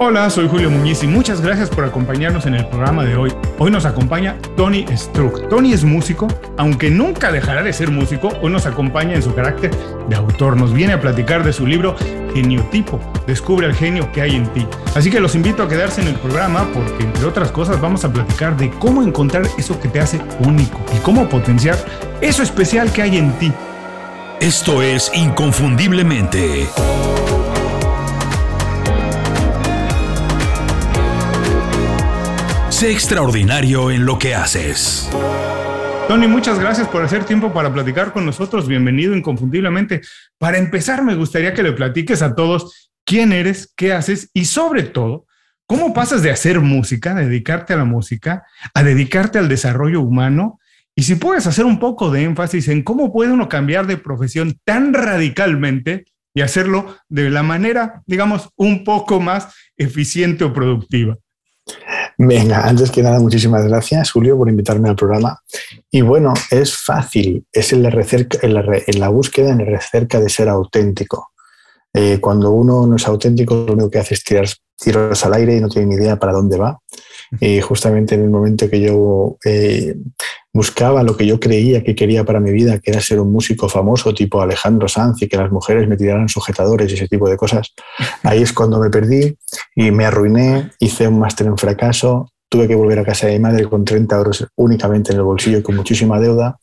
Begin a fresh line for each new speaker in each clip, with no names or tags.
Hola, soy Julio Muñiz y muchas gracias por acompañarnos en el programa de hoy. Hoy nos acompaña Tony Struck. Tony es músico, aunque nunca dejará de ser músico, hoy nos acompaña en su carácter de autor. Nos viene a platicar de su libro Geniotipo, Descubre el genio que hay en ti. Así que los invito a quedarse en el programa porque, entre otras cosas, vamos a platicar de cómo encontrar eso que te hace único y cómo potenciar eso especial que hay en ti.
Esto es Inconfundiblemente. Sé extraordinario en lo que haces.
Tony, muchas gracias por hacer tiempo para platicar con nosotros. Bienvenido inconfundiblemente. Para empezar, me gustaría que le platiques a todos quién eres, qué haces y sobre todo, cómo pasas de hacer música, dedicarte a la música, a dedicarte al desarrollo humano. Y si puedes hacer un poco de énfasis en cómo puede uno cambiar de profesión tan radicalmente y hacerlo de la manera, digamos, un poco más eficiente o productiva.
Venga, antes que nada, muchísimas gracias, Julio, por invitarme al programa. Y bueno, es fácil, es en la, en la, búsqueda, en el cerca de ser auténtico. Eh, cuando uno no es auténtico, lo único que hace es tirar tiros al aire y no tiene ni idea para dónde va. Y justamente en el momento que yo eh, buscaba lo que yo creía que quería para mi vida, que era ser un músico famoso tipo Alejandro Sanz y que las mujeres me tiraran sujetadores y ese tipo de cosas, ahí es cuando me perdí y me arruiné, hice un máster en fracaso, tuve que volver a casa de mi madre con 30 euros únicamente en el bolsillo y con muchísima deuda,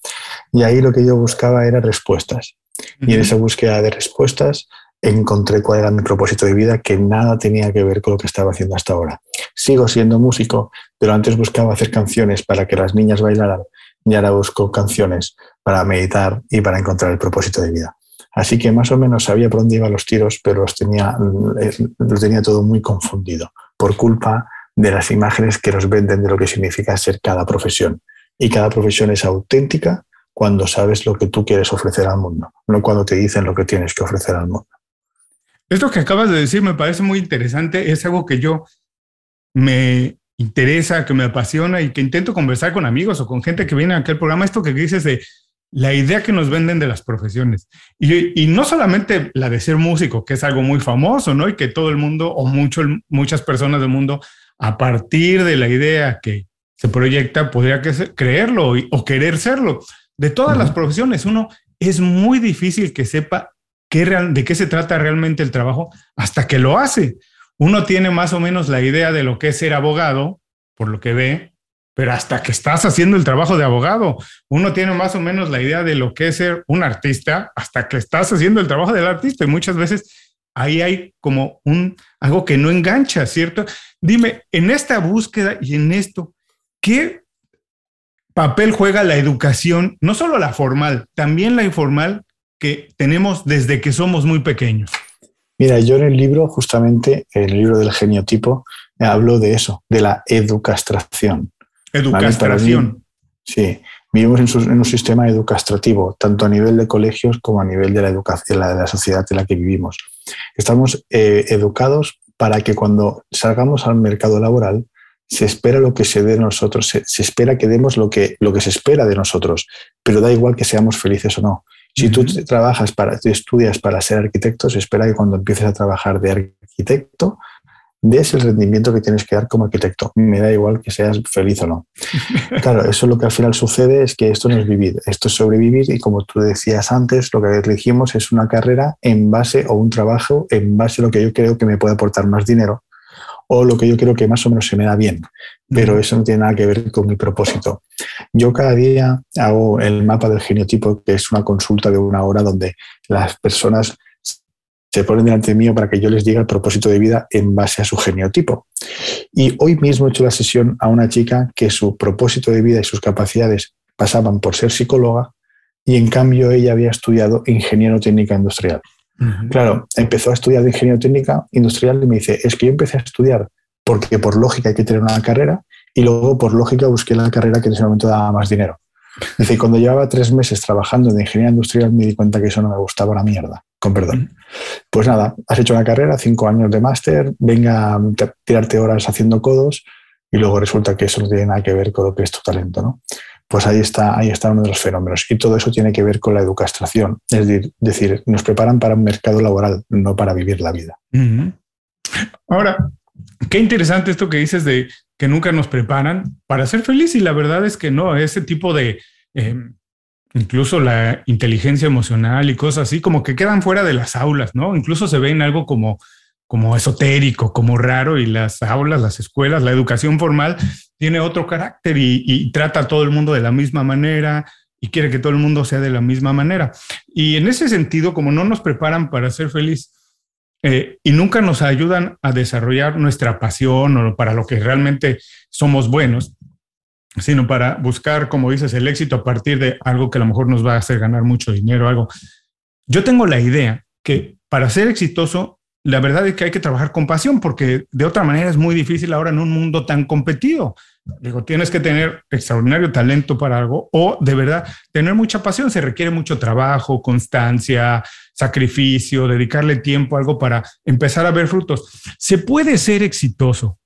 y ahí lo que yo buscaba era respuestas. Y en esa búsqueda de respuestas encontré cuál era mi propósito de vida, que nada tenía que ver con lo que estaba haciendo hasta ahora. Sigo siendo músico, pero antes buscaba hacer canciones para que las niñas bailaran y ahora busco canciones para meditar y para encontrar el propósito de vida. Así que más o menos sabía por dónde iban los tiros, pero los tenía, tenía todo muy confundido por culpa de las imágenes que nos venden de lo que significa ser cada profesión. Y cada profesión es auténtica cuando sabes lo que tú quieres ofrecer al mundo, no cuando te dicen lo que tienes que ofrecer al mundo.
Esto que acabas de decir me parece muy interesante. Es algo que yo me interesa, que me apasiona y que intento conversar con amigos o con gente que viene a aquel programa. Esto que dices de la idea que nos venden de las profesiones. Y, no solamente la de ser músico, que es algo muy famoso, ¿no? Y que todo el mundo o mucho, muchas personas del mundo, a partir de la idea que se proyecta, podría creerlo o querer serlo. De todas las profesiones, uno es muy difícil que sepa de qué se trata realmente el trabajo hasta que lo hace. Uno tiene más o menos la idea de lo que es ser abogado, por lo que ve, pero hasta que estás haciendo el trabajo de abogado, uno tiene más o menos la idea de lo que es ser un artista hasta que estás haciendo el trabajo del artista. Y muchas veces ahí hay como un algo que no engancha, ¿cierto? Dime, en esta búsqueda y en esto, ¿qué papel juega la educación, no solo la formal, también la informal, que tenemos desde que somos muy pequeños?
Mira, yo en el libro, justamente, en el libro del geniotipo, hablo de eso, de la educastración.
Educastración.
sí, vivimos en, un sistema educastrativo, tanto a nivel de colegios como a nivel de la, educación, de la sociedad en la que vivimos. Estamos eh, educados para que cuando salgamos al mercado laboral se espera lo que se dé de nosotros, se, se, espera que demos lo que, lo que se espera de nosotros, pero da igual que seamos felices o no. Si tú trabajas para, estudias para ser arquitecto, se espera que cuando empieces a trabajar de arquitecto, des el rendimiento que tienes que dar como arquitecto. Me da igual que seas feliz o no. Claro, eso lo que al final sucede es que esto no es vivir, esto es sobrevivir y como tú decías antes, lo que elegimos es una carrera en base o un trabajo en base a lo que yo creo que me puede aportar más dinero o lo que yo creo que más o menos se me da bien, pero eso no tiene nada que ver con mi propósito. Yo cada día hago el mapa del genotipo, que es una consulta de una hora donde las personas se ponen delante mío para que yo les diga el propósito de vida en base a su genotipo. Y hoy mismo he hecho la sesión a una chica que su propósito de vida y sus capacidades pasaban por ser psicóloga y en cambio ella había estudiado ingeniero técnica industrial. Claro, empezó a estudiar de ingeniería técnica industrial y me dice, es que yo empecé a estudiar porque por lógica hay que tener una carrera y luego por lógica busqué la carrera que en ese momento daba más dinero. Dice, cuando llevaba tres meses trabajando en ingeniería industrial me di cuenta que eso no me gustaba una mierda, con perdón. Pues nada, has hecho una carrera, cinco años de máster, venga a tirarte horas haciendo codos y luego resulta que eso no tiene nada que ver con lo que es tu talento, ¿no? Pues ahí está, ahí está uno de los fenómenos. Y todo eso tiene que ver con la educación, es decir, nos preparan para un mercado laboral, no para vivir la vida.
Ahora, qué interesante esto que dices de que nunca nos preparan para ser feliz y la verdad es que no, ese tipo de, em, incluso la inteligencia emocional y cosas así, como que quedan fuera de las aulas, ¿no? Incluso se ven algo como, como esotérico, como raro y las aulas, las escuelas, la educación formal tiene otro carácter y, trata a todo el mundo de la misma manera, y quiere que todo el mundo sea de la misma manera. Y en ese sentido, como no nos preparan para ser feliz eh, y nunca nos ayudan a desarrollar nuestra pasión o para lo que realmente somos buenos, sino para buscar, como dices, el éxito a partir de algo que a lo mejor nos va a hacer ganar mucho dinero, algo. Yo tengo la idea que para ser exitoso, la verdad es que hay que trabajar con pasión, porque de otra manera es muy difícil ahora en un mundo tan competido. Digo, tienes que tener extraordinario talento para algo o de verdad tener mucha pasión. Se requiere mucho trabajo, constancia, sacrificio, dedicarle tiempo a algo para empezar a ver frutos. Se puede ser exitoso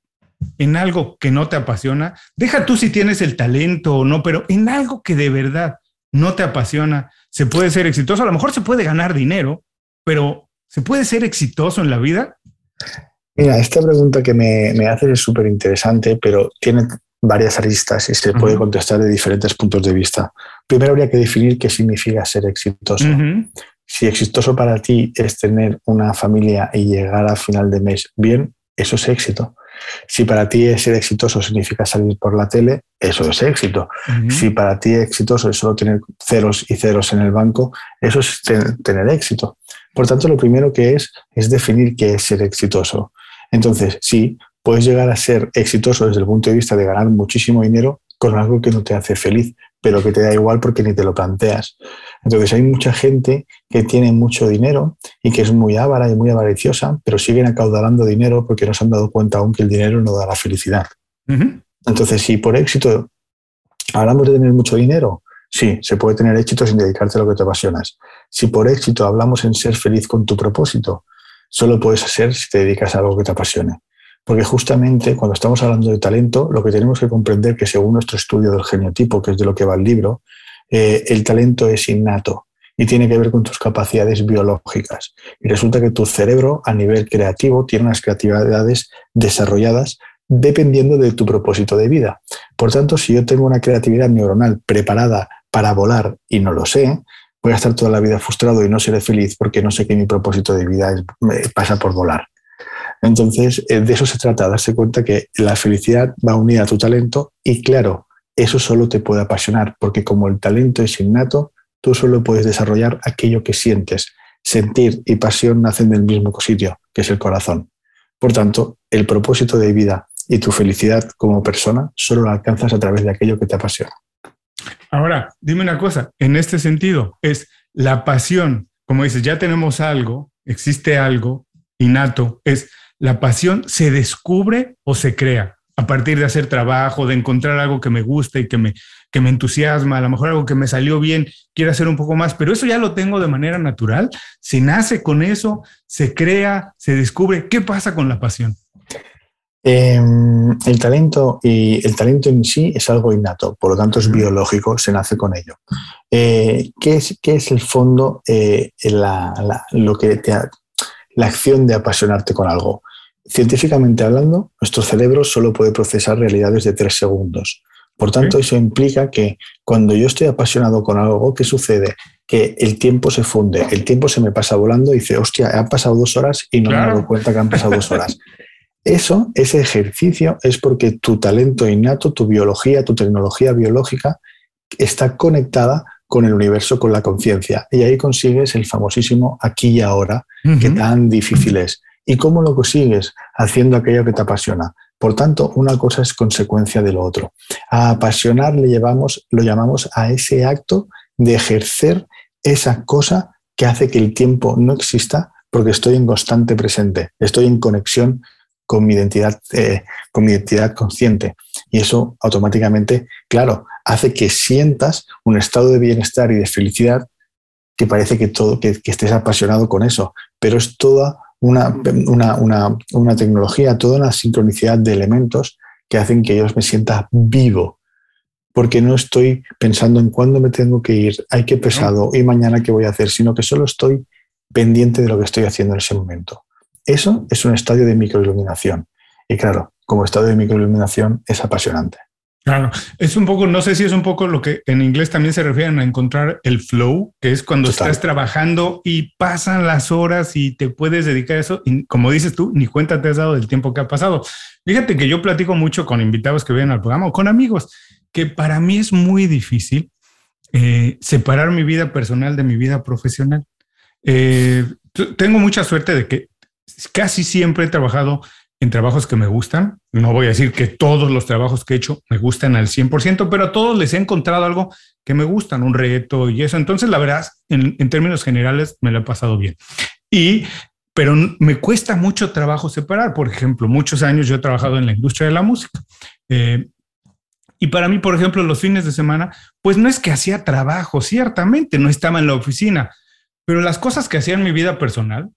en algo que no te apasiona. Deja tú si tienes el talento o no, pero en algo que de verdad no te apasiona, se puede ser exitoso. A lo mejor se puede ganar dinero, pero ¿se puede ser exitoso en la vida?
Mira, esta pregunta que me, me haces es súper interesante, pero tiene varias aristas y se puede contestar de diferentes puntos de vista. Primero habría que definir qué significa ser exitoso. Si exitoso para ti es tener una familia y llegar a final de mes bien, eso es éxito. Si para ti ser exitoso significa salir por la tele, eso es éxito. Si para ti exitoso es solo tener ceros y ceros en el banco, eso es tener éxito. Por tanto, lo primero que es es definir qué es ser exitoso. Entonces, sí, puedes llegar a ser exitoso desde el punto de vista de ganar muchísimo dinero con algo que no te hace feliz, pero que te da igual porque ni te lo planteas. Entonces hay mucha gente que tiene mucho dinero y que es muy ávara y muy avariciosa, pero siguen acaudalando dinero porque no se han dado cuenta aún que el dinero no da la felicidad. Entonces, si por éxito hablamos de tener mucho dinero, sí, se puede tener éxito sin dedicarte a lo que te apasionas. Si por éxito hablamos en ser feliz con tu propósito, solo puedes ser si te dedicas a algo que te apasione. Porque justamente cuando estamos hablando de talento, lo que tenemos que comprender que según nuestro estudio del geniotipo, que es de lo que va el libro, eh, el talento es innato y tiene que ver con tus capacidades biológicas. Y resulta que tu cerebro a nivel creativo tiene unas creatividades desarrolladas dependiendo de tu propósito de vida. Por tanto, si yo tengo una creatividad neuronal preparada para volar y no lo sé, voy a estar toda la vida frustrado y no seré feliz porque no sé que mi propósito de vida pasa por volar. Entonces, eh, de eso se trata, darse cuenta que la felicidad va unida a tu talento y claro, eso solo te puede apasionar, porque como el talento es innato, tú solo puedes desarrollar aquello que sientes. Sentir y pasión nacen del mismo sitio, que es el corazón. Por tanto, el propósito de vida y tu felicidad como persona solo la alcanzas a través de aquello que te apasiona.
Ahora, dime una cosa, en este sentido, es la pasión, como dices, ya tenemos algo, existe algo innato, es la pasión se descubre o se crea a partir de hacer trabajo, de encontrar algo que me gusta y que me, que me entusiasma, a lo mejor algo que me salió bien, quiero hacer un poco más, pero eso ya lo tengo de manera natural, se nace con eso, se crea, se descubre. ¿Qué pasa con la pasión?
Em, el talento y el talento en sí es algo innato, por lo tanto es biológico, se nace con ello. Eh, ¿qué, es, ¿qué, es, el fondo, eh, lo que te, la acción de apasionarte con algo? Científicamente hablando, nuestro cerebro solo puede procesar realidades de tres segundos. Por tanto, eso implica que cuando yo estoy apasionado con algo, ¿qué sucede? Que el tiempo se funde, el tiempo se me pasa volando y dice, hostia, han pasado dos horas y no me he dado cuenta que han pasado dos horas. Eso, ese ejercicio, es porque tu talento innato, tu biología, tu tecnología biológica está conectada con el universo, con la conciencia. Y ahí consigues el famosísimo aquí y ahora, que tan difícil es. ¿Y cómo lo consigues? Haciendo aquello que te apasiona. Por tanto, una cosa es consecuencia de lo otro. A apasionar le llevamos, lo llamamos a ese acto de ejercer esa cosa que hace que el tiempo no exista porque estoy en constante presente, estoy en conexión con mi identidad, eh, con mi identidad consciente. Y eso automáticamente, claro, hace que sientas un estado de bienestar y de felicidad que parece que todo, que estés apasionado con eso, pero es toda una, una, tecnología, toda una sincronicidad de elementos que hacen que yo me sienta vivo, porque no estoy pensando en cuándo me tengo que ir, hay que pesado y mañana qué voy a hacer, sino que solo estoy pendiente de lo que estoy haciendo en ese momento. Eso es un estadio de microiluminación. Y claro, como estado de microiluminación es apasionante.
Claro, es un poco, no sé si es un poco lo que en inglés también se refieren a encontrar el flow, que es cuando estás trabajando y pasan las horas y te puedes dedicar a eso. Y como dices tú, ni cuenta te has dado del tiempo que ha pasado. Fíjate que yo platico mucho con invitados que vienen al programa o con amigos, que para mí es muy difícil eh, separar mi vida personal de mi vida profesional. Eh, tengo mucha suerte de que casi siempre he trabajado en trabajos que me gustan. No voy a decir que todos los trabajos que he hecho me gustan al 100%, pero a todos les he encontrado algo que me gustan, un reto y eso. Entonces, la verdad, en, términos generales, me lo he pasado bien. Y, pero me cuesta mucho trabajo separar. Por ejemplo, muchos años yo he trabajado en la industria de la música. Eh, y para mí, por ejemplo, los fines de semana, pues no es que hacía trabajo, ciertamente, no estaba en la oficina, pero las cosas que hacía en mi vida personal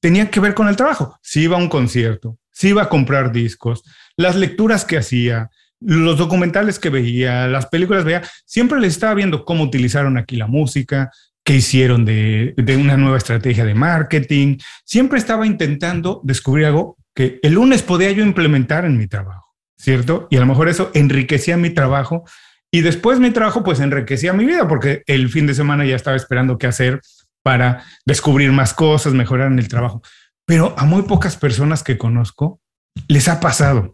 tenían que ver con el trabajo. Si iba a un concierto, si iba a comprar discos, las lecturas que hacía, los documentales que veía, las películas veía, siempre les estaba viendo cómo utilizaron aquí la música, qué hicieron de, de, una nueva estrategia de marketing. Siempre estaba intentando descubrir algo que el lunes podía yo implementar en mi trabajo, ¿cierto? Y a lo mejor eso enriquecía mi trabajo y después mi trabajo pues enriquecía mi vida porque el fin de semana ya estaba esperando qué hacer para descubrir más cosas, mejorar en el trabajo pero a muy pocas personas que conozco les ha pasado.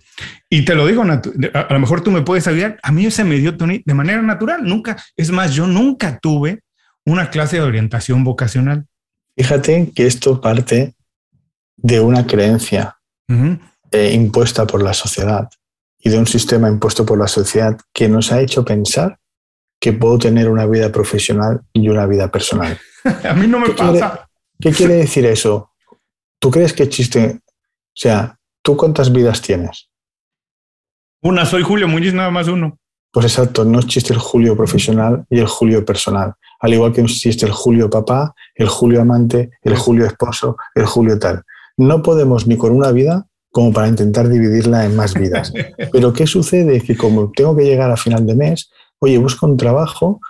Y te lo digo, a lo mejor tú me puedes ayudar. A mí se me dio, Tony, de manera natural. Nunca, es más, yo nunca tuve una clase de orientación vocacional.
Fíjate que esto parte de una creencia eh, impuesta por la sociedad y de un sistema impuesto por la sociedad que nos ha hecho pensar que puedo tener una vida profesional y una vida personal.
a mí no me pasa.
¿Qué quiere decir eso? ¿Tú crees que existe? O sea, ¿tú cuántas vidas tienes?
Una, soy Julio Muñiz, nada más uno.
Pues exacto, no existe el Julio profesional y el Julio personal. Al igual que existe el Julio papá, el Julio amante, el Julio esposo, el Julio tal. No podemos ni con una vida como para intentar dividirla en más vidas. Pero ¿qué sucede? Que como tengo que llegar a final de mes, oye, busco un trabajo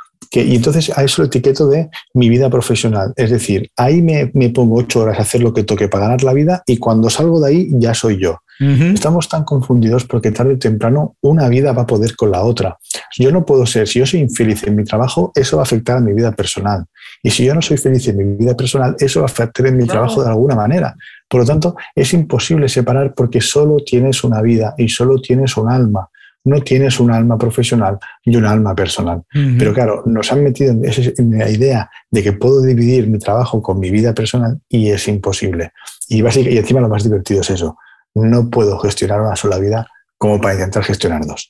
y entonces a eso lo etiqueto de mi vida profesional. Es decir, ahí me, pongo ocho horas a hacer lo que toque para ganar la vida y cuando salgo de ahí ya soy yo. Estamos tan confundidos porque tarde o temprano una vida va a poder con la otra. Yo no puedo ser, si yo soy infeliz en mi trabajo, eso va a afectar a mi vida personal. Y si yo no soy feliz en mi vida personal, eso va a afectar en mi trabajo de alguna manera. Por lo tanto, es imposible separar porque solo tienes una vida y solo tienes un alma no tienes un alma profesional y un alma personal. Pero claro, nos han metido en, la idea de que puedo dividir mi trabajo con mi vida personal y es imposible. Y, y encima lo más divertido es eso. No puedo gestionar una sola vida como para intentar gestionar dos.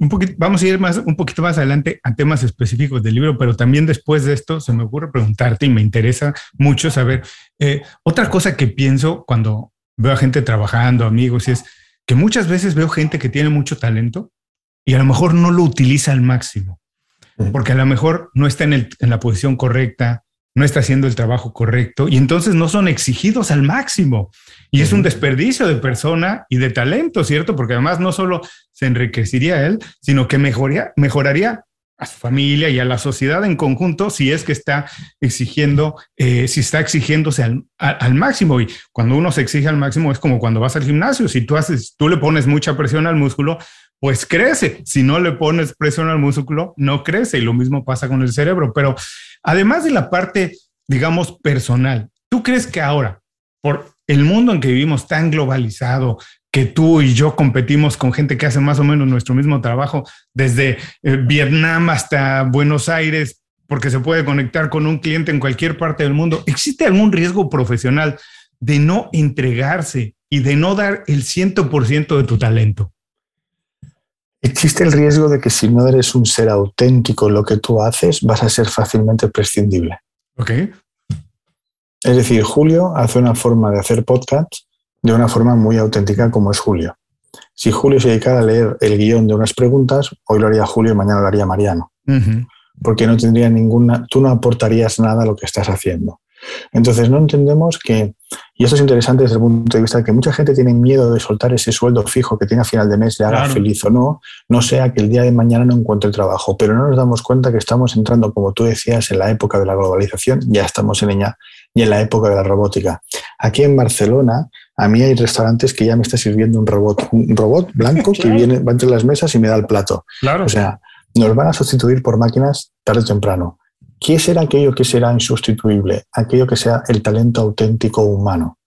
un poquito, vamos a ir más, un poquito más adelante a temas específicos del libro, pero también después de esto se me ocurre preguntarte y me interesa mucho saber eh, otra cosa que pienso cuando veo a gente trabajando, amigos, y es, que muchas veces veo gente que tiene mucho talento y a lo mejor no lo utiliza al máximo, porque a lo mejor no está en, la posición correcta, no está haciendo el trabajo correcto y entonces no son exigidos al máximo. Y es un desperdicio de persona y de talento, ¿cierto? Porque además no solo se enriquecería él, sino que mejoraría, mejoraría a su familia y a la sociedad en conjunto si es que está exigiendo, eh, si está exigiéndose al, al, máximo. Y cuando uno se exige al máximo es como cuando vas al gimnasio. Si tú haces, tú le pones mucha presión al músculo, pues crece. Si no le pones presión al músculo, no crece. Y lo mismo pasa con el cerebro. Pero además de la parte, digamos, personal, ¿tú crees que ahora, por el mundo en que vivimos tan globalizado, que tú y yo competimos con gente que hace más o menos nuestro mismo trabajo, desde eh, Vietnam hasta Buenos Aires, porque se puede conectar con un cliente en cualquier parte del mundo. ¿Existe algún riesgo profesional de no entregarse y de no dar el 100% de tu talento?
Existe el riesgo de que si no eres un ser auténtico en lo que tú haces, vas a ser fácilmente prescindible.
Ok.
Es decir, Julio hace una forma de hacer podcast de una forma muy auténtica como es Julio. Si Julio se dedicara a leer el guion de unas preguntas, hoy lo haría Julio y mañana lo haría Mariano. Porque no tendría ninguna, tú no aportarías nada a lo que estás haciendo. Entonces no entendemos que, y esto es interesante desde el punto de vista de que mucha gente tiene miedo de soltar ese sueldo fijo que tiene a final de mes, le haga feliz o no, no sea que el día de mañana no encuentre trabajo, pero no nos damos cuenta que estamos entrando, como tú decías, en la época de la globalización, ya estamos en ella, y en la época de la robótica. Aquí en Barcelona A mí hay restaurantes que ya me está sirviendo un robot, un robot blanco que viene, va entre las mesas y me da el plato.
Claro.
O sea, nos van a sustituir por máquinas tarde o temprano. ¿Qué será aquello que será insustituible? Aquello que sea el talento auténtico humano.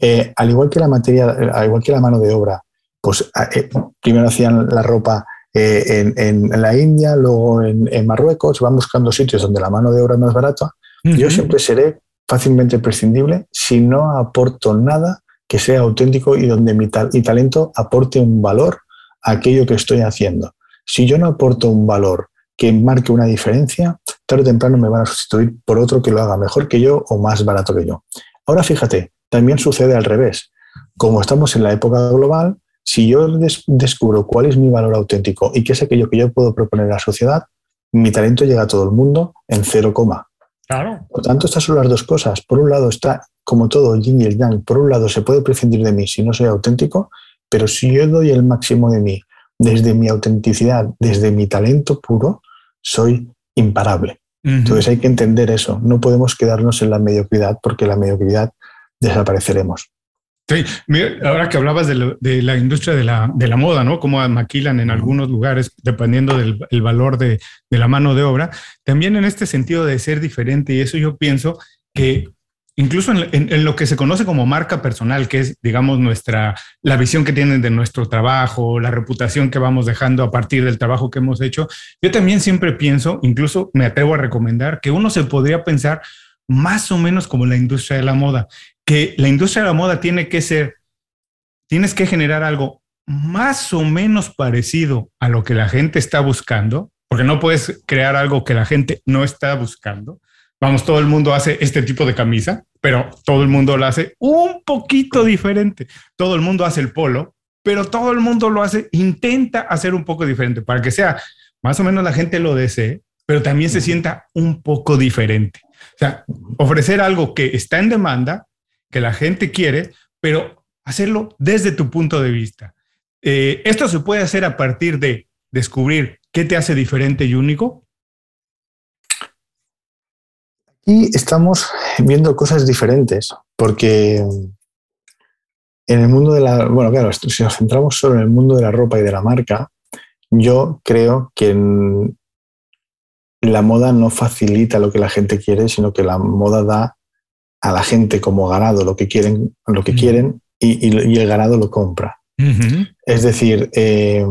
Eh, al igual que la materia, al igual que la mano de obra, pues eh, primero hacían la ropa eh, en, la India, luego en, Marruecos, van buscando sitios donde la mano de obra es más barata. Yo siempre seré fácilmente prescindible si no aporto nada que sea auténtico y donde mi talento aporte un valor a aquello que estoy haciendo. Si yo no aporto un valor que marque una diferencia, tarde o temprano me van a sustituir por otro que lo haga mejor que yo o más barato que yo. Ahora fíjate, también sucede al revés. Como estamos en la época global, si yo descubro cuál es mi valor auténtico y qué es aquello que yo puedo proponer a la sociedad, mi talento llega a todo el mundo en cero coma.
Claro.
Por tanto, estas son las dos cosas. Por un lado está, como todo, yin y el yang. Por un lado, se puede prescindir de mí si no soy auténtico, pero si yo doy el máximo de mí desde mi autenticidad, desde mi talento puro, soy imparable. Entonces hay que entender eso. No podemos quedarnos en la mediocridad porque la mediocridad desapareceremos.
Sí, ahora que hablabas de, la industria de la, de la, moda, ¿no? Cómo maquilan en algunos lugares dependiendo del valor de, de, la mano de obra, también en este sentido de ser diferente, y eso yo pienso que incluso en, lo que se conoce como marca personal, que es, digamos, nuestra, la visión que tienen de nuestro trabajo, la reputación que vamos dejando a partir del trabajo que hemos hecho, yo también siempre pienso, incluso me atrevo a recomendar, que uno se podría pensar más o menos como la industria de la moda, que la industria de la moda tiene que ser, tienes que generar algo más o menos parecido a lo que la gente está buscando, porque no puedes crear algo que la gente no está buscando. Vamos, todo el mundo hace este tipo de camisa, pero todo el mundo lo hace un poquito diferente. Todo el mundo hace el polo, pero todo el mundo lo hace, intenta hacer un poco diferente para que sea más o menos la gente lo desee, pero también se sienta un poco diferente. O sea, ofrecer algo que está en demanda, que la gente quiere, pero hacerlo desde tu punto de vista. Eh, esto se puede hacer a partir de descubrir qué te hace diferente y único.
Y estamos viendo cosas diferentes, porque en el mundo de la, bueno, claro, si nos centramos solo en el mundo de la ropa y de la marca, yo creo que la moda no facilita lo que la gente quiere, sino que la moda da a la gente como ganado lo que quieren, lo que quieren y, el ganado lo compra. Es decir, eh,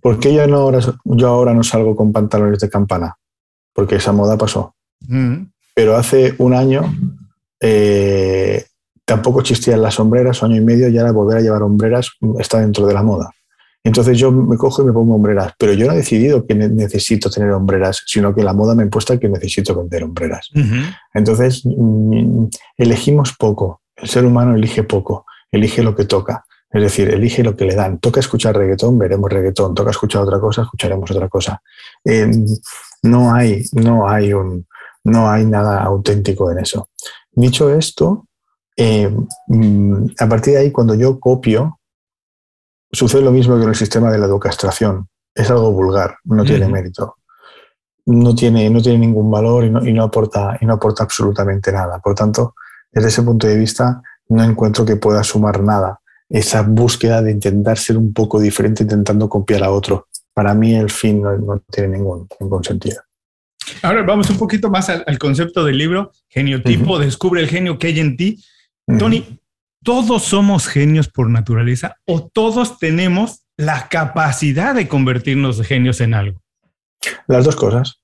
¿por qué yo, no ahora, yo ahora no salgo con pantalones de campana? Porque esa moda pasó. Pero hace un año eh, tampoco existían las sombreras, año y medio, y ahora volver a llevar hombreras está dentro de la moda. Entonces yo me cojo y me pongo hombreras, pero yo no he decidido que necesito tener hombreras, sino que la moda me ha impuesto que necesito vender hombreras. Entonces mm, elegimos poco, el ser humano elige poco, elige lo que toca, es decir, elige lo que le dan. Toca escuchar reggaetón, veremos reggaetón, toca escuchar otra cosa, escucharemos otra cosa. Eh, no, hay, no, hay un, no hay nada auténtico en eso. Dicho esto, eh, mm, a partir de ahí, cuando yo copio, Sucede lo mismo que en el sistema de la educastración. Es algo vulgar, no tiene mérito. No tiene, no tiene ningún valor y no, aporta, y no aporta absolutamente nada. Por tanto, desde ese punto de vista, no encuentro que pueda sumar nada. Esa búsqueda de intentar ser un poco diferente intentando copiar a otro. Para mí el fin no, tiene ningún, ningún sentido.
Ahora vamos un poquito más al, concepto del libro, geniotipo, descubre el genio que hay en ti. Tony, todos somos genios por naturaleza o todos tenemos la capacidad de convertirnos de genios en algo?
Las dos cosas.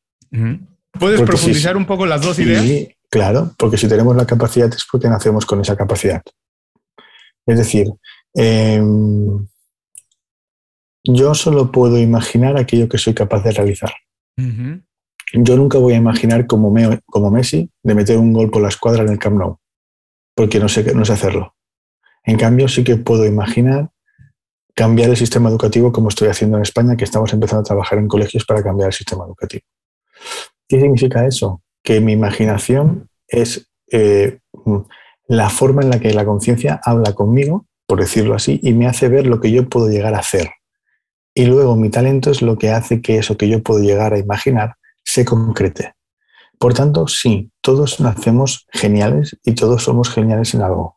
¿Puedes profundizar un poco las dos ideas? Sí,
claro, porque si tenemos la capacidad es porque nacemos con esa capacidad. Es decir, em, yo solo puedo imaginar aquello que soy capaz de realizar. Yo nunca voy a imaginar como, como Messi de meter un gol por la escuadra en el Camp Nou, porque no sé, no sé hacerlo. En cambio, sí que puedo imaginar cambiar el sistema educativo como estoy haciendo en España, que estamos empezando a trabajar en colegios para cambiar el sistema educativo. ¿Qué significa eso? Que mi imaginación es eh, la forma en la que la conciencia habla conmigo, por decirlo así, y me hace ver lo que yo puedo llegar a hacer. Y luego mi talento es lo que hace que eso que yo puedo llegar a imaginar se concrete. Por tanto, sí, todos nacemos geniales y todos somos geniales en algo.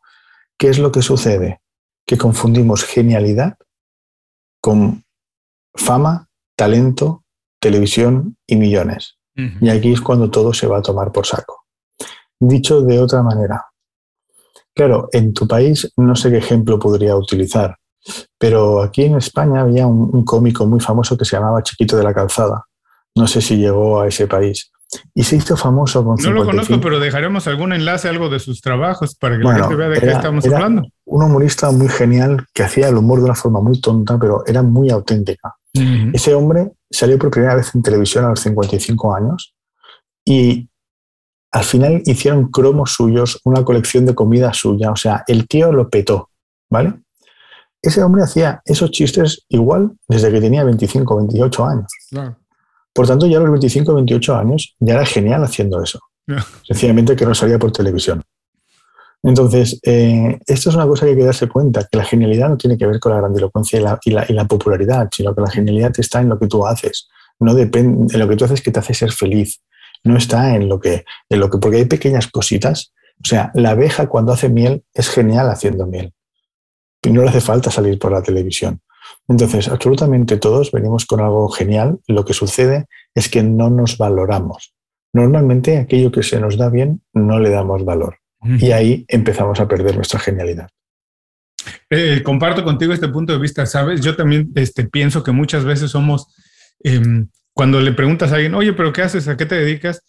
¿qué es lo que sucede? Que confundimos genialidad con fama, talento, televisión y millones. Y aquí es cuando todo se va a tomar por saco. Dicho de otra manera, claro, en tu país no sé qué ejemplo podría utilizar, pero aquí en España había un, cómico muy famoso que se llamaba Chiquito de la Calzada. No sé si llegó a ese país. Y se hizo famoso con
No lo conozco, pero dejaremos algún enlace, algo de sus trabajos para que la gente vea de qué estamos hablando.
Un humorista muy genial que hacía el humor de una forma muy tonta, pero era muy auténtica. Ese hombre salió por primera vez en televisión a los 55 años y al final hicieron cromos suyos, una colección de comida suya. O sea, el tío lo petó, ¿vale? Ese hombre hacía esos chistes igual desde que tenía 25, 28 años. Por tanto, ya a los 25, 28 años ya era genial haciendo eso. Sencillamente que no salía por televisión. Entonces, eh, esto es una cosa que hay que darse cuenta, que la genialidad no tiene que ver con la grandilocuencia y la, popularidad, sino que la genialidad está en lo que tú haces. No depende, en lo que tú haces que te hace ser feliz. No está en lo que, en lo que, porque hay pequeñas cositas. O sea, la abeja cuando hace miel es genial haciendo miel. Y no le hace falta salir por la televisión. Entonces, absolutamente todos venimos con algo genial. Lo que sucede es que no nos valoramos. Normalmente aquello que se nos da bien no le damos valor. Y ahí empezamos a perder nuestra genialidad.
Eh, comparto contigo este punto de vista, ¿sabes? Yo también este, pienso que muchas veces somos, em, cuando le preguntas a alguien, oye, pero ¿qué haces? ¿A qué te dedicas?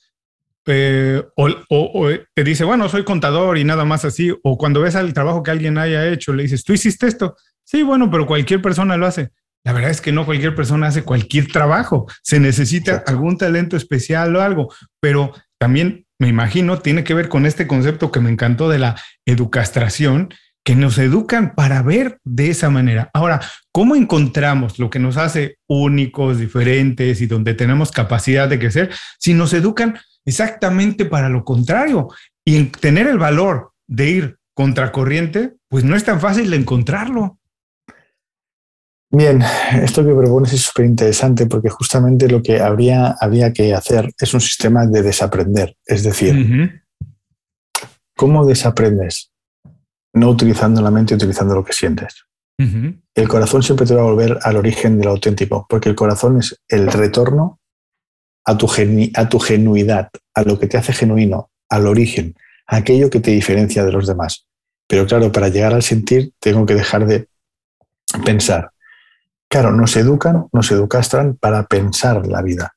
Eh, o, te dice, bueno, soy contador y nada más así. O cuando ves el trabajo que alguien haya hecho, le dices, ¿tú hiciste esto? Sí, bueno, pero cualquier persona lo hace. La verdad es que no cualquier persona hace cualquier trabajo. Se necesita algún talento especial o algo, pero también me imagino, tiene que ver con este concepto que me encantó de la educastración, que nos educan para ver de esa manera. Ahora, ¿cómo encontramos lo que nos hace únicos, diferentes y donde tenemos capacidad de crecer si nos educan exactamente para lo contrario? Y tener el valor de ir contracorriente, pues no es tan fácil de encontrarlo.
Bien, esto que propones es súper interesante porque justamente lo que habría, había que hacer es un sistema de desaprender. Es decir, ¿cómo desaprendes? No utilizando la mente, utilizando lo que sientes. El corazón siempre te va a volver al origen del auténtico, porque el corazón es el retorno a tu, a tu genuidad, a lo que te hace genuino, al origen, a aquello que te diferencia de los demás. Pero claro, para llegar al sentir tengo que dejar de pensar Claro, nos educan, nos educastran para pensar la vida.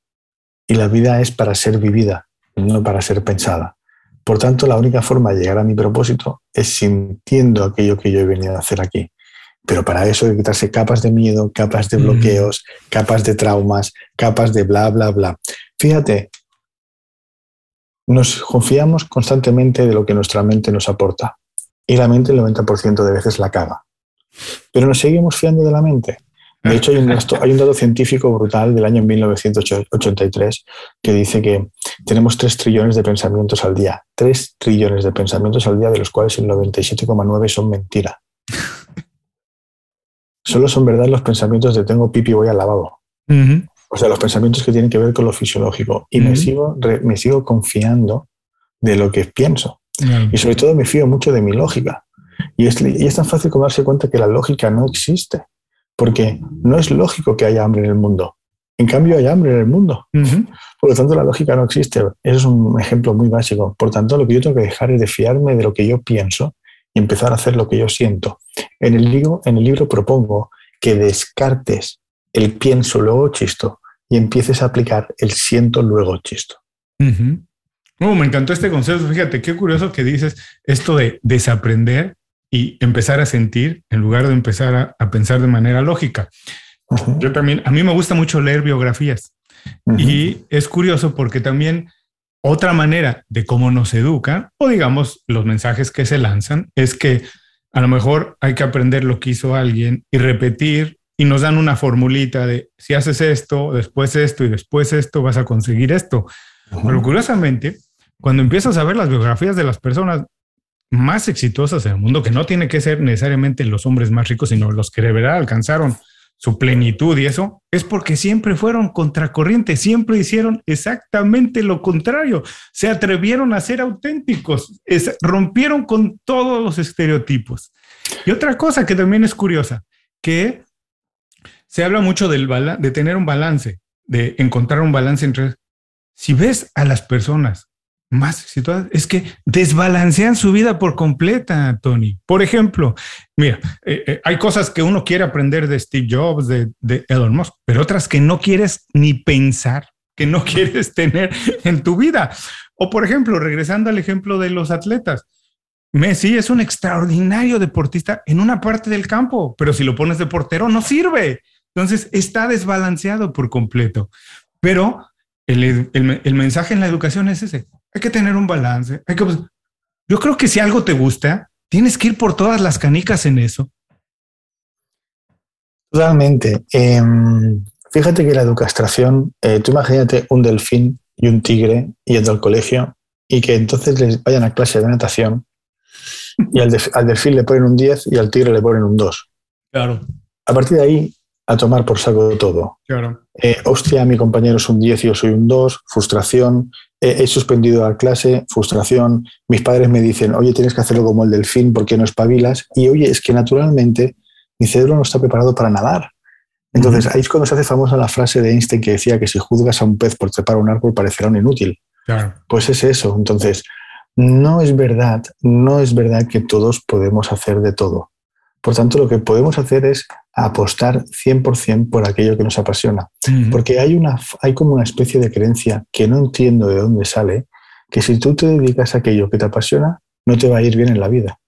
Y la vida es para ser vivida, no para ser pensada. Por tanto, la única forma de llegar a mi propósito es sintiendo aquello que yo he venido a hacer aquí. Pero para eso hay que quitarse capas de miedo, capas de bloqueos, capas de traumas, capas de bla, bla, bla. Fíjate, nos confiamos constantemente de lo que nuestra mente nos aporta. Y la mente el 90% de veces la caga. Pero nos seguimos fiando de la mente. De hecho, hay un, dato, científico brutal del año 1983 que dice que tenemos 3 trillones de pensamientos al día. 3 trillones de pensamientos al día, de los cuales el 97,9 son mentira. Solo son verdad los pensamientos de tengo pipi, voy al lavabo. O sea, los pensamientos que tienen que ver con lo fisiológico. Y me, sigo, me sigo confiando de lo que pienso. Y sobre todo me fío mucho de mi lógica. Y es, y es tan fácil como darse cuenta que la lógica no existe porque no es lógico que haya hambre en el mundo. En cambio, hay hambre en el mundo. Por lo tanto, la lógica no existe. Eso es un ejemplo muy básico. Por tanto, lo que yo tengo que dejar es de fiarme de lo que yo pienso y empezar a hacer lo que yo siento. En el libro, en el libro propongo que descartes el pienso, luego chisto, y empieces a aplicar el siento, luego chisto.
Oh, me encantó este concepto. Fíjate, qué curioso que dices esto de desaprender y empezar a sentir en lugar de empezar a, pensar de manera lógica. Yo también, a mí me gusta mucho leer biografías y es curioso porque también otra manera de cómo nos educan o digamos los mensajes que se lanzan es que a lo mejor hay que aprender lo que hizo alguien y repetir y nos dan una formulita de si haces esto, después esto y después esto, vas a conseguir esto. Pero curiosamente, cuando empiezas a ver las biografías de las personas, más exitosas en el mundo, que no tiene que ser necesariamente los hombres más ricos, sino los que de verdad alcanzaron su plenitud y eso, es porque siempre fueron contracorrientes, siempre hicieron exactamente lo contrario, se atrevieron a ser auténticos, rompieron con todos los estereotipos. Y otra cosa que también es curiosa, que se habla mucho del de tener un balance, de encontrar un balance entre, si ves a las personas más situadas, es que desbalancean su vida por completa, Tony. Por ejemplo, mira, eh, eh, hay cosas que uno quiere aprender de Steve Jobs, de, de Elon Musk, pero otras que no quieres ni pensar, que no quieres tener en tu vida. O por ejemplo, regresando al ejemplo de los atletas. Messi es un extraordinario deportista en una parte del campo, pero si lo pones de portero no sirve. Entonces está desbalanceado por completo. Pero el, el, mensaje en la educación es ese. Hay que tener un balance. Hay que, yo creo que si algo te gusta, tienes que ir por todas las canicas en eso.
Totalmente. Em, fíjate que la educación, eh, tú imagínate un delfín y un tigre yendo al colegio y que entonces les vayan a clase de natación y al, al delfín le ponen un 10 y al tigre le ponen un 2.
Claro.
A partir de ahí, a tomar por saco todo.
Claro.
Eh, hostia, mi compañero es un 10 y yo soy un 2, frustración, he suspendido la clase, frustración, mis padres me dicen, oye, tienes que hacerlo como el delfín porque no espabilas, y oye, es que naturalmente mi cerebro no está preparado para nadar. Entonces, ahí es cuando se hace famosa la frase de Einstein que decía que si juzgas a un pez por trepar un árbol parecerá un inútil.
Claro.
Pues es eso. Entonces, no es verdad, no es verdad que todos podemos hacer de todo. Por tanto, lo que podemos hacer es apostar 100% por aquello que nos apasiona. Porque hay, una, hay como una especie de creencia que no entiendo de dónde sale, que si tú te dedicas a aquello que te apasiona, no te va a ir bien en la vida.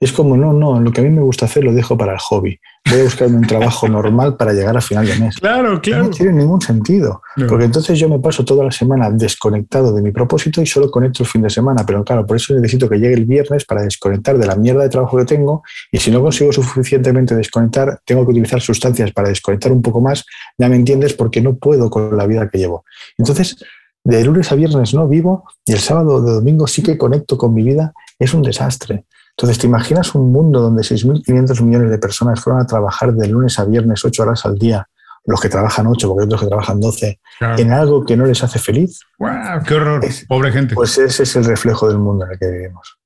Es como, no, no, lo que a mí me gusta hacer lo dejo para el hobby. Voy a buscarme un trabajo normal para llegar a final de mes.
Claro, claro.
No tiene ningún sentido. Porque entonces yo me paso toda la semana desconectado de mi propósito y solo conecto el fin de semana. Pero claro, por eso necesito que llegue el viernes para desconectar de la mierda de trabajo que tengo. Y si no consigo suficientemente desconectar, tengo que utilizar sustancias para desconectar un poco más. Ya me entiendes porque no puedo con la vida que llevo. Entonces, de lunes a viernes no vivo y el sábado o domingo sí que conecto con mi vida. Es un desastre. Entonces, ¿te imaginas un mundo donde 6.500 millones de personas fueran a trabajar de lunes a viernes 8 horas al día, los que trabajan 8, porque hay otros que trabajan 12, en algo que no les hace feliz?
¡Wow! ¡Qué horror! Pobre gente.
Pues ese es el reflejo del mundo en el que vivimos.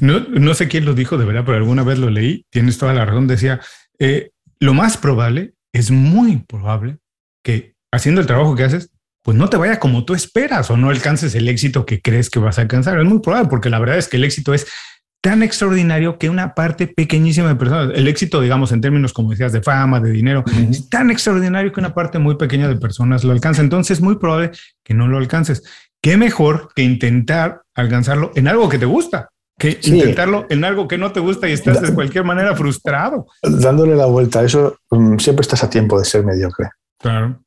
No, no sé quién lo dijo de verdad, pero alguna vez lo leí, tienes toda la razón, decía, eh, lo más probable, es muy probable que haciendo el trabajo que haces, pues no te vaya como tú esperas o no alcances el éxito que crees que vas a alcanzar. Es muy probable porque la verdad es que el éxito es tan extraordinario que una parte pequeñísima de personas, el éxito, digamos, en términos, como decías, de fama, de dinero, es tan extraordinario que una parte muy pequeña de personas lo alcanza. Entonces es muy probable que no lo alcances. ¿Qué mejor que intentar alcanzarlo en algo que te gusta? Que intentarlo en algo que no te gusta y estás de cualquier manera frustrado.
Dándole la vuelta a eso, mm, siempre estás a tiempo de ser mediocre.
Claro.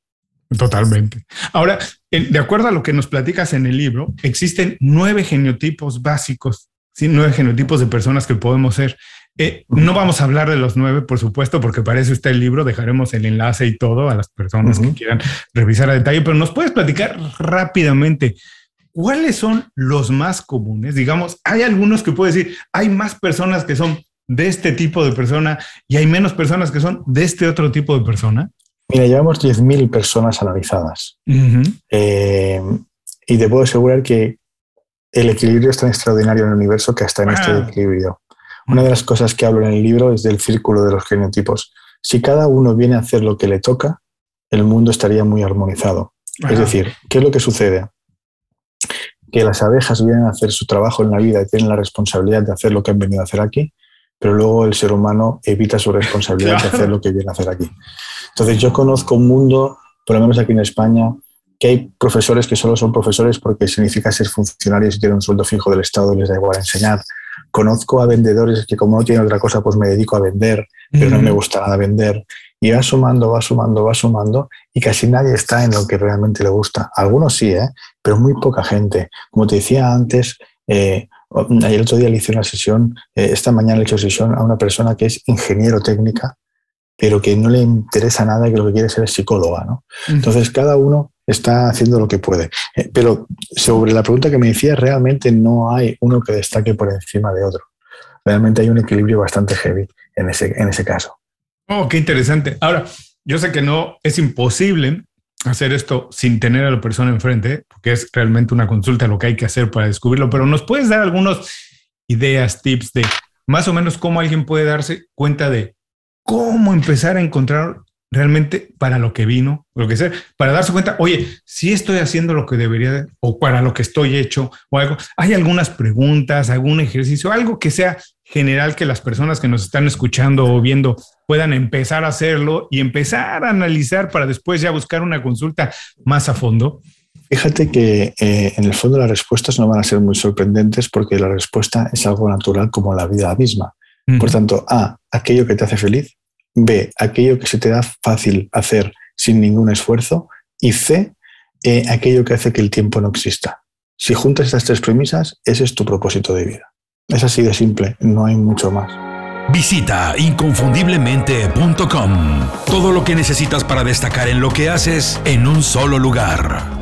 Totalmente. Ahora, de acuerdo a lo que nos platicas en el libro, existen nueve genotipos básicos nueve genotipos de personas que podemos ser. Eh, no vamos a hablar de los nueve, por supuesto, porque para eso está el libro. Dejaremos el enlace y todo a las personas que quieran revisar a detalle, pero nos puedes platicar rápidamente cuáles son los más comunes. Digamos, hay algunos que puedes decir, hay más personas que son de este tipo de persona y hay menos personas que son de este otro tipo de persona.
Mira, llevamos 10.000 personas analizadas. Eh, y te puedo asegurar que el equilibrio es tan extraordinario en el universo que hasta en este ah. equilibrio. Una de las cosas que hablo en el libro es del círculo de los genotipos. Si cada uno viene a hacer lo que le toca, el mundo estaría muy armonizado. Es decir, ¿qué es lo que sucede? Que las abejas vienen a hacer su trabajo en la vida y tienen la responsabilidad de hacer lo que han venido a hacer aquí, pero luego el ser humano evita su responsabilidad de hacer lo que viene a hacer aquí. Entonces yo conozco un mundo, por lo menos aquí en España, que hay profesores que solo son profesores porque significa ser funcionarios y tienen un sueldo fijo del Estado y les da igual enseñar. Conozco a vendedores que como no tienen otra cosa, pues me dedico a vender, pero no me gusta nada vender. Y va sumando, va sumando, va sumando y casi nadie está en lo que realmente le gusta. Algunos sí, ¿eh? pero muy poca gente. Como te decía antes, eh, ayer otro día le hice una sesión, eh, esta mañana le he hecho sesión a una persona que es ingeniero técnica, pero que no le interesa nada y que lo que quiere es ser psicóloga. ¿no? Entonces, cada uno está haciendo lo que puede. Eh, pero sobre la pregunta que me decía, realmente no hay uno que destaque por encima de otro. Realmente hay un equilibrio bastante heavy en ese, en ese caso.
Oh, qué interesante. Ahora, yo sé que no es imposible hacer esto sin tener a la persona enfrente, porque es realmente una consulta lo que hay que hacer para descubrirlo, pero nos puedes dar algunas ideas, tips de más o menos cómo alguien puede darse cuenta de cómo empezar a encontrar realmente para lo que vino, lo que sea, para darse cuenta, oye, si estoy haciendo lo que debería o para lo que estoy hecho o algo. Hay algunas preguntas, algún ejercicio, algo que sea general que las personas que nos están escuchando o viendo puedan empezar a hacerlo y empezar a analizar para después ya buscar una consulta más a fondo.
Fíjate que eh, en el fondo las respuestas no van a ser muy sorprendentes porque la respuesta es algo natural como la vida misma. Por tanto, A, aquello que te hace feliz, B, aquello que se te da fácil hacer sin ningún esfuerzo. Y C, eh, aquello que hace que el tiempo no exista. Si juntas estas tres premisas, ese es tu propósito de vida. Es así de simple, no hay mucho más.
Visita inconfundiblemente.com. Todo lo que necesitas para destacar en lo que haces en un solo lugar.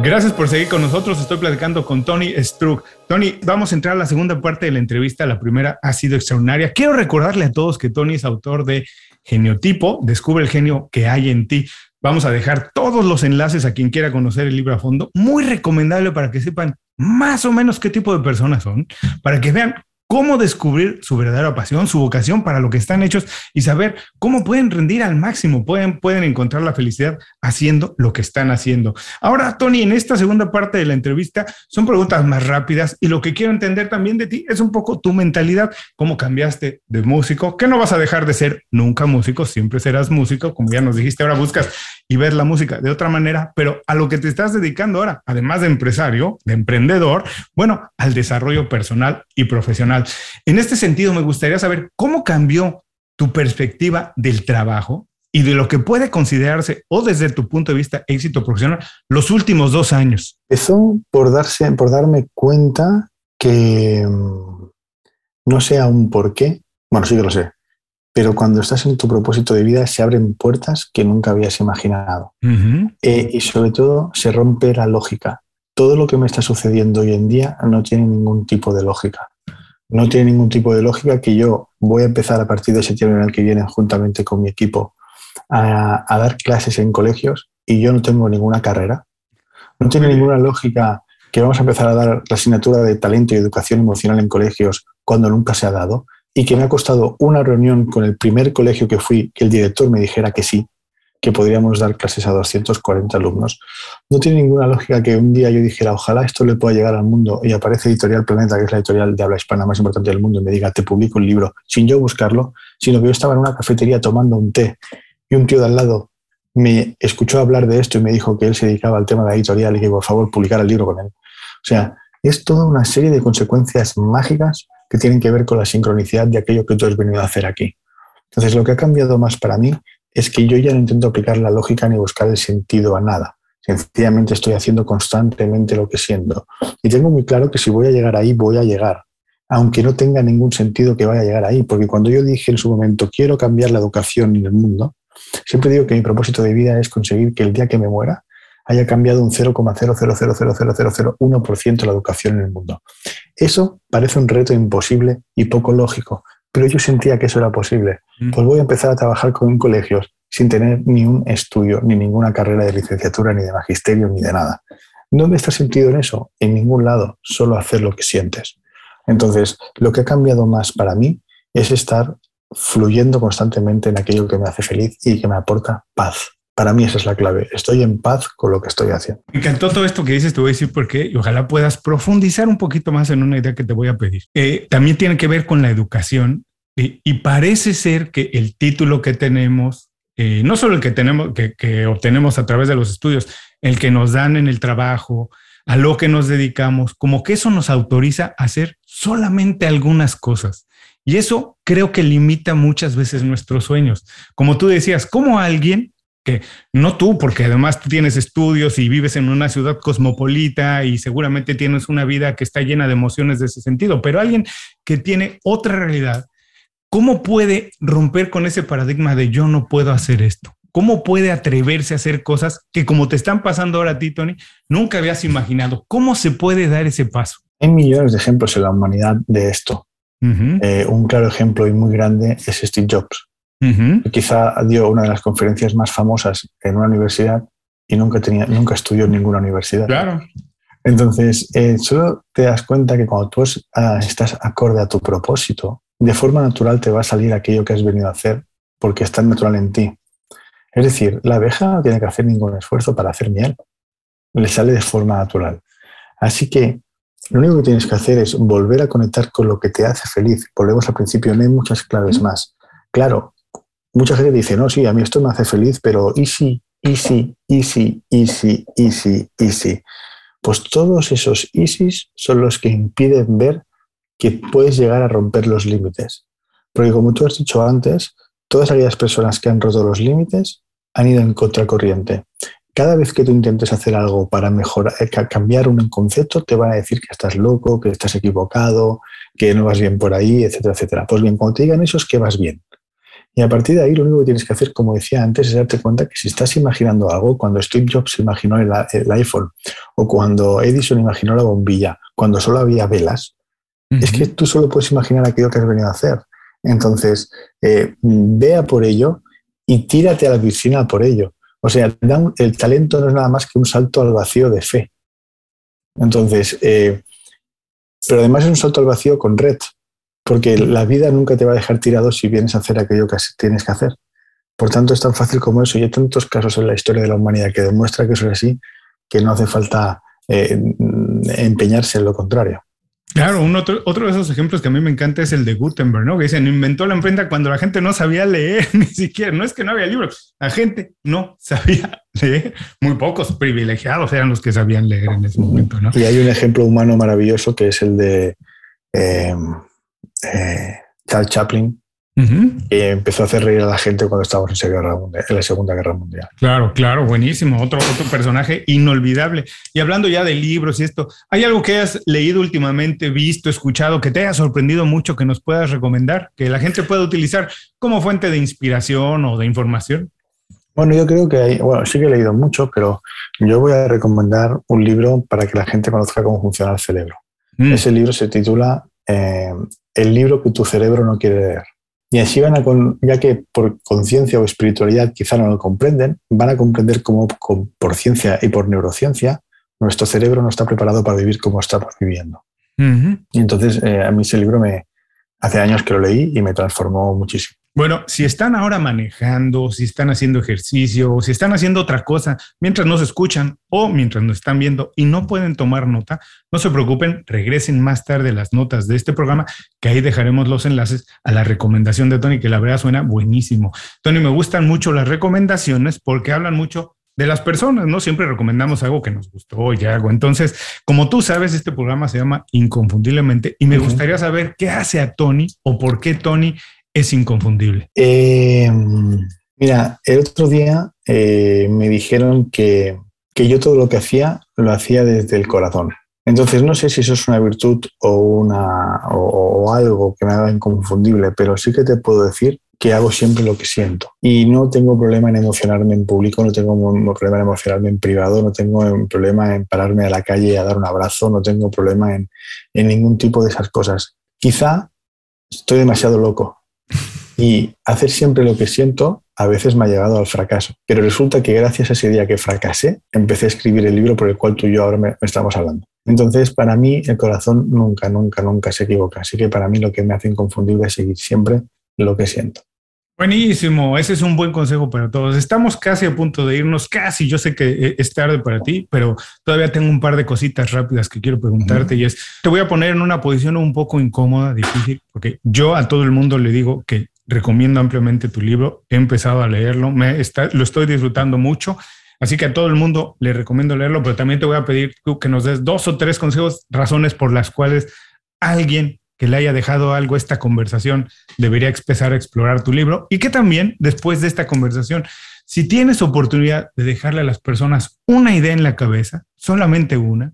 Gracias por seguir con nosotros. Estoy platicando con Tony Struck. Tony, vamos a entrar a la segunda parte de la entrevista. La primera ha sido extraordinaria. Quiero recordarle a todos que Tony es autor de Geniotipo, Descubre el genio que hay en ti. Vamos a dejar todos los enlaces a quien quiera conocer el libro a fondo. Muy recomendable para que sepan más o menos qué tipo de personas son, para que vean cómo descubrir su verdadera pasión, su vocación para lo que están hechos y saber cómo pueden rendir al máximo, pueden, pueden encontrar la felicidad haciendo lo que están haciendo. Ahora, Tony, en esta segunda parte de la entrevista son preguntas más rápidas y lo que quiero entender también de ti es un poco tu mentalidad, cómo cambiaste de músico, que no vas a dejar de ser nunca músico, siempre serás músico, como ya nos dijiste, ahora buscas y ves la música de otra manera, pero a lo que te estás dedicando ahora, además de empresario, de emprendedor, bueno, al desarrollo personal y profesional. En este sentido, me gustaría saber cómo cambió tu perspectiva del trabajo y de lo que puede considerarse o desde tu punto de vista éxito profesional los últimos dos años.
Empezó por, darse, por darme cuenta que mm, no sé aún por qué, bueno, sí que lo sé, pero cuando estás en tu propósito de vida se abren puertas que nunca habías imaginado. Eh, y sobre todo se rompe la lógica. Todo lo que me está sucediendo hoy en día no tiene ningún tipo de lógica. No tiene ningún tipo de lógica que yo voy a empezar a partir de septiembre en el que viene juntamente con mi equipo a, a dar clases en colegios y yo no tengo ninguna carrera. No tiene ninguna lógica que vamos a empezar a dar la asignatura de talento y educación emocional en colegios cuando nunca se ha dado y que me ha costado una reunión con el primer colegio que fui, que el director me dijera que sí, que podríamos dar clases a 240 alumnos. No tiene ninguna lógica que un día yo dijera, ojalá esto le pueda llegar al mundo y aparece Editorial Planeta, que es la editorial de habla hispana más importante del mundo, y me diga, te publico un libro, sin yo buscarlo, sino que yo estaba en una cafetería tomando un té y un tío de al lado me escuchó hablar de esto y me dijo que él se dedicaba al tema de la editorial y que por favor publicara el libro con él. O sea, es toda una serie de consecuencias mágicas que tienen que ver con la sincronicidad de aquello que tú has venido a hacer aquí. Entonces, lo que ha cambiado más para mí es que yo ya no intento aplicar la lógica ni buscar el sentido a nada. Sencillamente estoy haciendo constantemente lo que siento. Y tengo muy claro que si voy a llegar ahí, voy a llegar, aunque no tenga ningún sentido que vaya a llegar ahí, porque cuando yo dije en su momento, quiero cambiar la educación en el mundo, siempre digo que mi propósito de vida es conseguir que el día que me muera haya cambiado un 0,0000001% la educación en el mundo. Eso parece un reto imposible y poco lógico, pero yo sentía que eso era posible. Mm. Pues voy a empezar a trabajar con colegios sin tener ni un estudio, ni ninguna carrera de licenciatura, ni de magisterio, ni de nada. ¿Dónde está sentido en eso? En ningún lado, solo hacer lo que sientes. Entonces, lo que ha cambiado más para mí es estar fluyendo constantemente en aquello que me hace feliz y que me aporta paz. Para mí esa es la clave. Estoy en paz con lo que estoy haciendo.
Me encantó todo esto que dices, te voy a decir por qué y ojalá puedas profundizar un poquito más en una idea que te voy a pedir. Eh, también tiene que ver con la educación y parece ser que el título que tenemos, eh, no solo el que tenemos, que, que obtenemos a través de los estudios, el que nos dan en el trabajo, a lo que nos dedicamos, como que eso nos autoriza a hacer solamente algunas cosas. Y eso creo que limita muchas veces nuestros sueños. Como tú decías, como alguien que no tú, porque además tú tienes estudios y vives en una ciudad cosmopolita y seguramente tienes una vida que está llena de emociones de ese sentido, pero alguien que tiene otra realidad, ¿cómo puede romper con ese paradigma de yo no puedo hacer esto? ¿Cómo puede atreverse a hacer cosas que como te están pasando ahora a ti, Tony, nunca habías imaginado? ¿Cómo se puede dar ese paso?
Hay millones de ejemplos en la humanidad de esto. Eh, un claro ejemplo y muy grande es Steve Jobs. Quizá dio una de las conferencias más famosas en una universidad y nunca, tenía, nunca estudió en ninguna universidad.
Claro.
Entonces, eh, solo te das cuenta que cuando tú ah, estás acorde a tu propósito, de forma natural te va a salir aquello que has venido a hacer porque está natural en ti. Es decir, la abeja no tiene que hacer ningún esfuerzo para hacer miel. Le sale de forma natural. Así que lo único que tienes que hacer es volver a conectar con lo que te hace feliz. Volvemos al principio, no hay muchas claves más. Claro, mucha gente dice, no, sí, a mí esto me hace feliz, pero easy, easy, easy, easy, easy, easy. Pues todos esos easys son los que impiden ver que puedes llegar a romper los límites. Porque como tú has dicho antes, todas aquellas personas que han roto los límites han ido en contracorriente. Cada vez que tú intentes hacer algo para mejorar, eh, cambiar un concepto, te van a decir que estás loco, que estás equivocado, que no vas bien por ahí, etcétera, etcétera. Pues bien, cuando te digan eso es que vas bien. Y a partir de ahí lo único que tienes que hacer, como decía antes, es darte cuenta que si estás imaginando algo, cuando Steve Jobs imaginó el, iPhone o cuando Edison imaginó la bombilla, cuando solo había velas, es que tú solo puedes imaginar aquello que has venido a hacer. Entonces, eh, vea por ello y tírate a la piscina por ello. O sea, el talento no es nada más que un salto al vacío de fe. Entonces, eh, pero además es un salto al vacío con red, porque la vida nunca te va a dejar tirado si vienes a hacer aquello que tienes que hacer. Por tanto, es tan fácil como eso. Y hay tantos casos en la historia de la humanidad que demuestra que eso es así, que no hace falta eh, empeñarse en lo contrario.
Claro, un otro, otro de esos ejemplos que a mí me encanta es el de Gutenberg, ¿no? Que dicen, inventó la imprenta cuando la gente no sabía leer, ni siquiera, no es que no había libros, la gente no sabía leer, muy pocos privilegiados eran los que sabían leer en ese momento, ¿no?
Y hay un ejemplo humano maravilloso que es el de eh, eh, Charles Chaplin, que empezó a hacer reír a la gente cuando estábamos en, en, la Segunda Guerra Mundial.
Claro, claro, buenísimo. Otro, otro personaje inolvidable. Y hablando ya de libros y esto, ¿hay algo que hayas leído últimamente, visto, escuchado, que te haya sorprendido mucho, que nos puedas recomendar, que la gente pueda utilizar como fuente de inspiración o de información?
Bueno, yo creo que hay, bueno, sí que he leído mucho, pero yo voy a recomendar un libro para que la gente conozca cómo funciona el cerebro. Mm. Ese libro se titula eh, El libro que tu cerebro no quiere leer. Y así van a, ya que por conciencia o espiritualidad quizá no lo comprenden, van a comprender cómo por ciencia y por neurociencia nuestro cerebro no está preparado para vivir como estamos viviendo. Y entonces eh, a mí ese libro me hace años que lo leí y me transformó muchísimo.
Bueno, si están ahora manejando, si están haciendo ejercicio, si están haciendo otra cosa, mientras nos escuchan o mientras nos están viendo y no pueden tomar nota, no se preocupen, regresen más tarde las notas de este programa, que ahí dejaremos los enlaces a la recomendación de Tony, que la verdad suena buenísimo. Tony, me gustan mucho las recomendaciones porque hablan mucho de las personas, ¿no? Siempre recomendamos algo que nos gustó y algo. Entonces, como tú sabes, este programa se llama Inconfundiblemente y me gustaría saber qué hace a Tony o por qué Tony es inconfundible?
Eh, mira, el otro día eh, me dijeron que, yo todo lo que hacía lo hacía desde el corazón. Entonces no sé si eso es una virtud o, una, o, algo que me haga inconfundible, pero sí que te puedo decir que hago siempre lo que siento. Y no tengo problema en emocionarme en público, no tengo problema en emocionarme en privado, no tengo problema en pararme a la calle a dar un abrazo, no tengo problema en, en ningún tipo de esas cosas. Quizá estoy demasiado loco, y hacer siempre lo que siento a veces me ha llegado al fracaso. Pero resulta que gracias a ese día que fracasé, empecé a escribir el libro por el cual tú y yo ahora me, estamos hablando. Entonces, para mí, el corazón nunca, nunca, nunca se equivoca. Así que para mí lo que me hace inconfundible es seguir siempre lo que siento.
Buenísimo, ese es un buen consejo para todos. Estamos casi a punto de irnos, casi. Yo sé que es tarde para ti, pero todavía tengo un par de cositas rápidas que quiero preguntarte y es, te voy a poner en una posición un poco incómoda, difícil, porque yo a todo el mundo le digo que recomiendo ampliamente tu libro. He empezado a leerlo, me está, lo estoy disfrutando mucho. Así que a todo el mundo le recomiendo leerlo, pero también te voy a pedir que nos des dos o tres consejos, razones por las cuales alguien que le haya dejado algo esta conversación debería empezar a explorar tu libro y que también después de esta conversación, si tienes oportunidad de dejarle a las personas una idea en la cabeza, solamente una,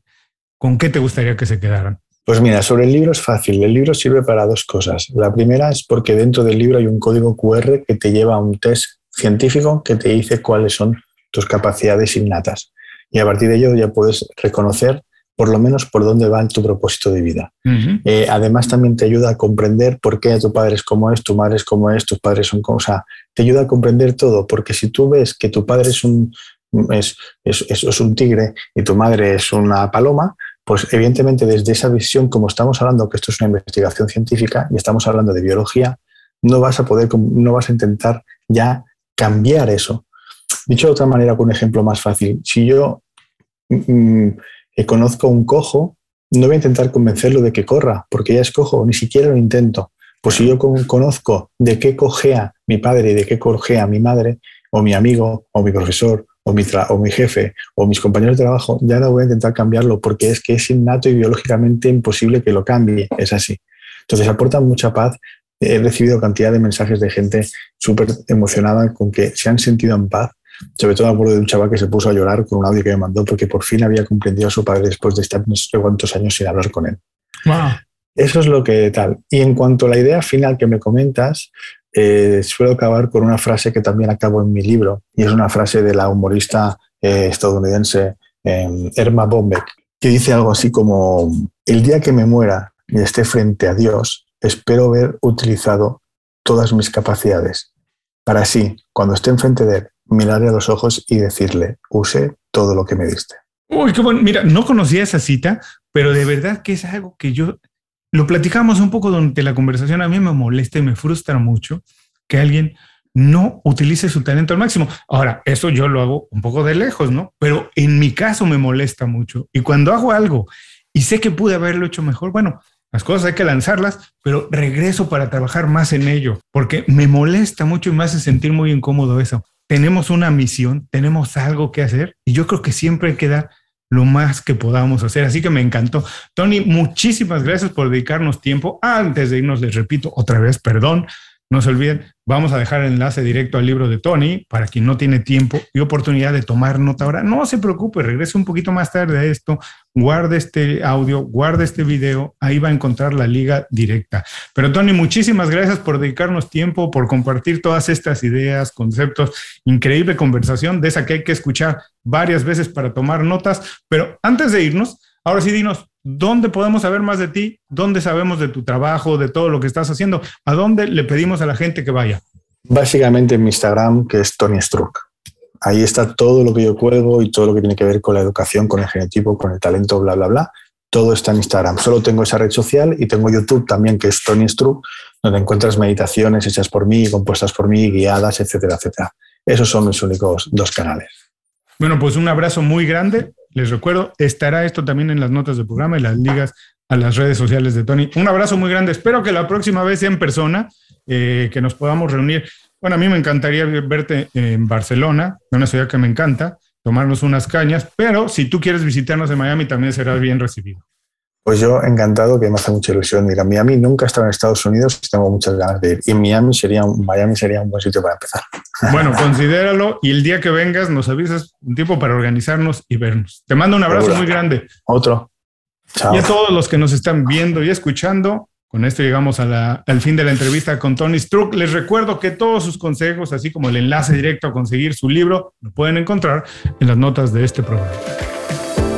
¿con qué te gustaría que se quedaran?
Pues mira, sobre el libro es fácil. El libro sirve para dos cosas. La primera es porque dentro del libro hay un código QR que te lleva a un test científico que te dice cuáles son tus capacidades innatas. Y a partir de ello ya puedes reconocer por lo menos por dónde va tu propósito de vida. Eh, además, también te ayuda a comprender por qué tu padre es como es, tu madre es como es, tus padres son como... O sea, te ayuda a comprender todo, porque si tú ves que tu padre es un, es, es, un tigre y tu madre es una paloma, pues evidentemente desde esa visión, como estamos hablando que esto es una investigación científica y estamos hablando de biología, no vas a poder, no vas a intentar ya cambiar eso. Dicho de otra manera, con un ejemplo más fácil, si yo mm, que conozco un cojo, no voy a intentar convencerlo de que corra, porque ya es cojo, ni siquiera lo intento. Pues si yo conozco de qué cojea mi padre y de qué cojea mi madre, o mi amigo, o mi profesor, o mi, o mi jefe, o mis compañeros de trabajo, ya no voy a intentar cambiarlo, porque es que es innato y biológicamente imposible que lo cambie. Es así. Entonces aporta mucha paz. He recibido cantidad de mensajes de gente súper emocionada con que se han sentido en paz sobre todo me acuerdo de un chaval que se puso a llorar con un audio que me mandó porque por fin había comprendido a su padre después de estar no sé cuántos años sin hablar con él. Eso es lo que tal. Y en cuanto a la idea final que me comentas, eh, suelo acabar con una frase que también acabo en mi libro, y es una frase de la humorista eh, estadounidense Erma Bombeck, que dice algo así como, el día que me muera y esté frente a Dios, espero haber utilizado todas mis capacidades, para así, cuando esté enfrente de Él, mirarle a los ojos y decirle, use todo lo que me diste.
Uy, qué bueno. Mira, no conocía esa cita, pero de verdad que es algo que yo lo platicamos un poco durante la conversación. A mí me molesta y me frustra mucho que alguien no utilice su talento al máximo. Ahora, eso yo lo hago un poco de lejos, ¿no? Pero en mi caso me molesta mucho. Y cuando hago algo y sé que pude haberlo hecho mejor, bueno, las cosas hay que lanzarlas, pero regreso para trabajar más en ello, porque me molesta mucho y me hace sentir muy incómodo eso tenemos una misión, tenemos algo que hacer y yo creo que siempre hay que dar lo más que podamos hacer. Así que me encantó. Tony, muchísimas gracias por dedicarnos tiempo. Antes de irnos, les repito otra vez, perdón, no se olviden, vamos a dejar el enlace directo al libro de Tony para quien no tiene tiempo y oportunidad de tomar nota ahora. No se preocupe, regrese un poquito más tarde a esto, guarde este audio, guarde este video, ahí va a encontrar la liga directa. Pero Tony, muchísimas gracias por dedicarnos tiempo, por compartir todas estas ideas, conceptos, increíble conversación de esa que hay que escuchar varias veces para tomar notas. Pero antes de irnos, ahora sí dinos, ¿Dónde podemos saber más de ti? ¿Dónde sabemos de tu trabajo, de todo lo que estás haciendo? ¿A dónde le pedimos a la gente que vaya?
Básicamente en mi Instagram, que es Tony Struck. Ahí está todo lo que yo cuelgo y todo lo que tiene que ver con la educación, con el genotipo, con el talento, bla, bla, bla. Todo está en Instagram. Solo tengo esa red social y tengo YouTube también, que es Tony Struck, donde encuentras meditaciones hechas por mí, compuestas por mí, guiadas, etcétera, etcétera. Esos son mis únicos dos canales.
Bueno, pues un abrazo muy grande les recuerdo, estará esto también en las notas del programa y las ligas a las redes sociales de Tony. Un abrazo muy grande. Espero que la próxima vez en persona, eh, que nos podamos reunir. Bueno, a mí me encantaría verte en Barcelona, una ciudad que me encanta, tomarnos unas cañas, pero si tú quieres visitarnos en Miami también serás bien recibido.
Pues yo encantado, que me hace mucha ilusión ir a Miami. Nunca he estado en Estados Unidos y tengo muchas ganas de ir. Y Miami sería, Miami sería un buen sitio para empezar.
Bueno, considéralo y el día que vengas nos avisas un tiempo para organizarnos y vernos. Te mando un abrazo muy grande.
Otro.
Chao. Y a todos los que nos están viendo y escuchando, con esto llegamos al fin de la entrevista con Tony Struck. Les recuerdo que todos sus consejos, así como el enlace directo a conseguir su libro, lo pueden encontrar en las notas de este programa.